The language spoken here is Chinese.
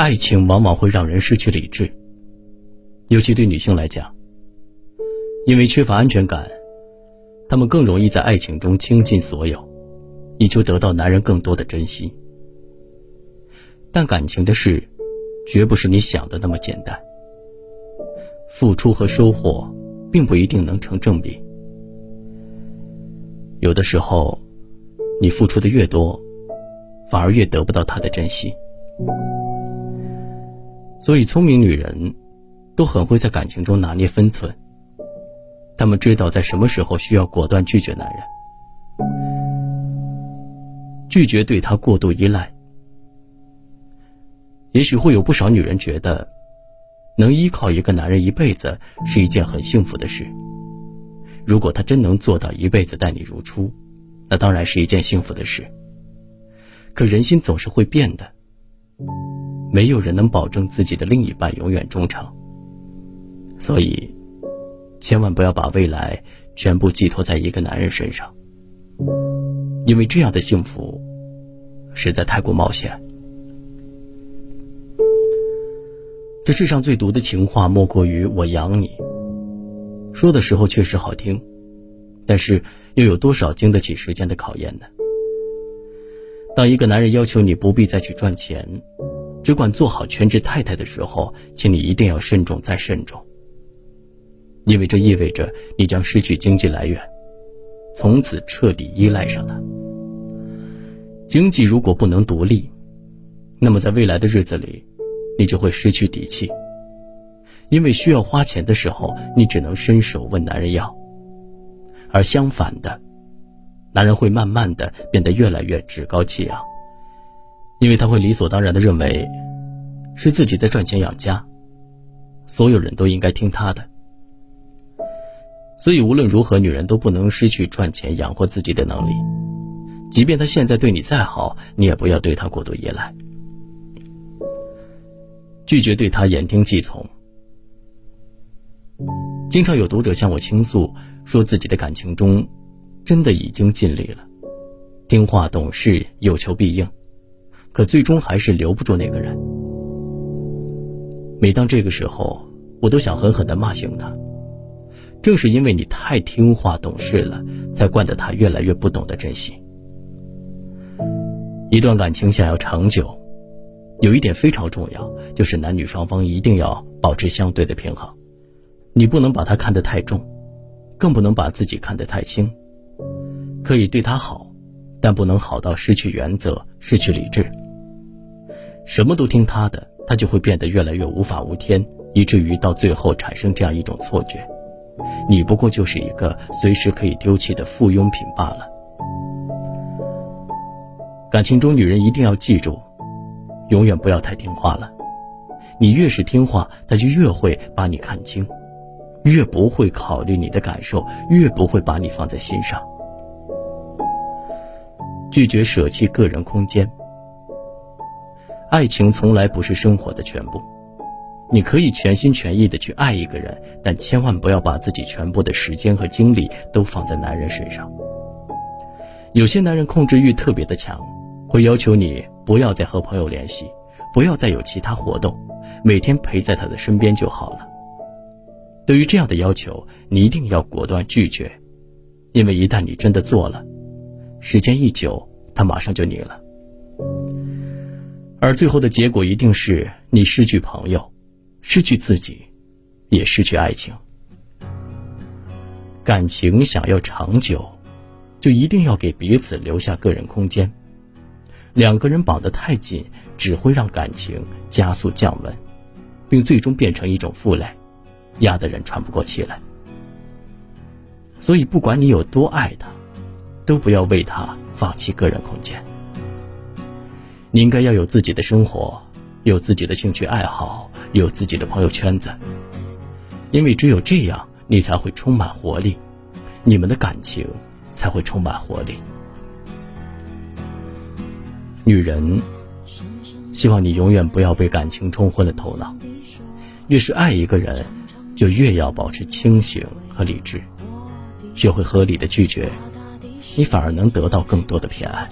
爱情往往会让人失去理智，尤其对女性来讲，因为缺乏安全感，她们更容易在爱情中倾尽所有，以求得到男人更多的珍惜。但感情的事，绝不是你想的那么简单。付出和收获，并不一定能成正比。有的时候，你付出的越多，反而越得不到他的珍惜。所以，聪明女人都很会在感情中拿捏分寸。她们知道在什么时候需要果断拒绝男人，拒绝对他过度依赖。也许会有不少女人觉得，能依靠一个男人一辈子是一件很幸福的事。如果他真能做到一辈子待你如初，那当然是一件幸福的事。可人心总是会变的，没有人能保证自己的另一半永远忠诚。所以，千万不要把未来全部寄托在一个男人身上，因为这样的幸福实在太过冒险。这世上最毒的情话，莫过于“我养你”。说的时候确实好听，但是又有多少经得起时间的考验呢？当一个男人要求你不必再去赚钱，只管做好全职太太的时候，请你一定要慎重再慎重，因为这意味着你将失去经济来源，从此彻底依赖上他。经济如果不能独立，那么在未来的日子里。你就会失去底气，因为需要花钱的时候，你只能伸手问男人要；而相反的，男人会慢慢的变得越来越趾高气扬，因为他会理所当然的认为，是自己在赚钱养家，所有人都应该听他的。所以无论如何，女人都不能失去赚钱养活自己的能力，即便他现在对你再好，你也不要对他过度依赖。拒绝对他言听计从。经常有读者向我倾诉，说自己的感情中，真的已经尽力了，听话懂事，有求必应，可最终还是留不住那个人。每当这个时候，我都想狠狠的骂醒他。正是因为你太听话懂事了，才惯得他越来越不懂得珍惜。一段感情想要长久。有一点非常重要，就是男女双方一定要保持相对的平衡。你不能把他看得太重，更不能把自己看得太轻。可以对他好，但不能好到失去原则、失去理智。什么都听他的，他就会变得越来越无法无天，以至于到最后产生这样一种错觉：你不过就是一个随时可以丢弃的附庸品罢了。感情中，女人一定要记住。永远不要太听话了，你越是听话，他就越会把你看清，越不会考虑你的感受，越不会把你放在心上。拒绝舍弃个人空间。爱情从来不是生活的全部，你可以全心全意的去爱一个人，但千万不要把自己全部的时间和精力都放在男人身上。有些男人控制欲特别的强。会要求你不要再和朋友联系，不要再有其他活动，每天陪在他的身边就好了。对于这样的要求，你一定要果断拒绝，因为一旦你真的做了，时间一久，他马上就腻了，而最后的结果一定是你失去朋友，失去自己，也失去爱情。感情想要长久，就一定要给彼此留下个人空间。两个人绑得太紧，只会让感情加速降温，并最终变成一种负累，压得人喘不过气来。所以，不管你有多爱他，都不要为他放弃个人空间。你应该要有自己的生活，有自己的兴趣爱好，有自己的朋友圈子，因为只有这样，你才会充满活力，你们的感情才会充满活力。女人，希望你永远不要被感情冲昏了头脑。越是爱一个人，就越要保持清醒和理智，学会合理的拒绝，你反而能得到更多的偏爱。